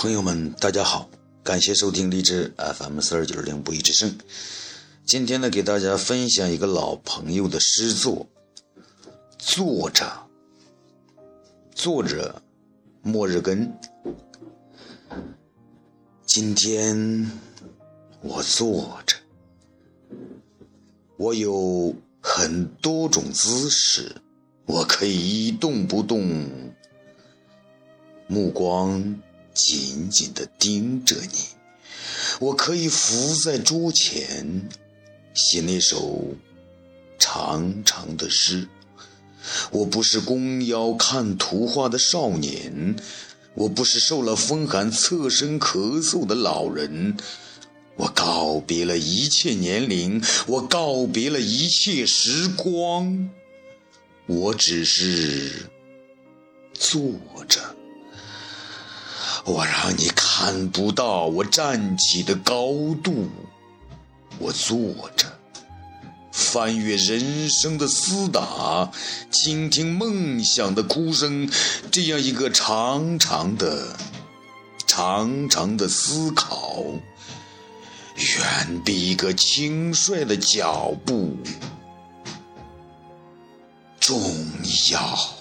朋友们，大家好，感谢收听荔枝 FM 四二九零不一之声。今天呢，给大家分享一个老朋友的诗作，作者，作者，末日根。今天我坐着，我有很多种姿势，我可以一动不动，目光。紧紧地盯着你，我可以伏在桌前写那首长长的诗。我不是弓腰看图画的少年，我不是受了风寒侧身咳嗽的老人。我告别了一切年龄，我告别了一切时光，我只是坐着。我让你看不到我站起的高度，我坐着，翻阅人生的厮打，倾听梦想的哭声，这样一个长长的、长长的思考，远比一个轻率的脚步重要。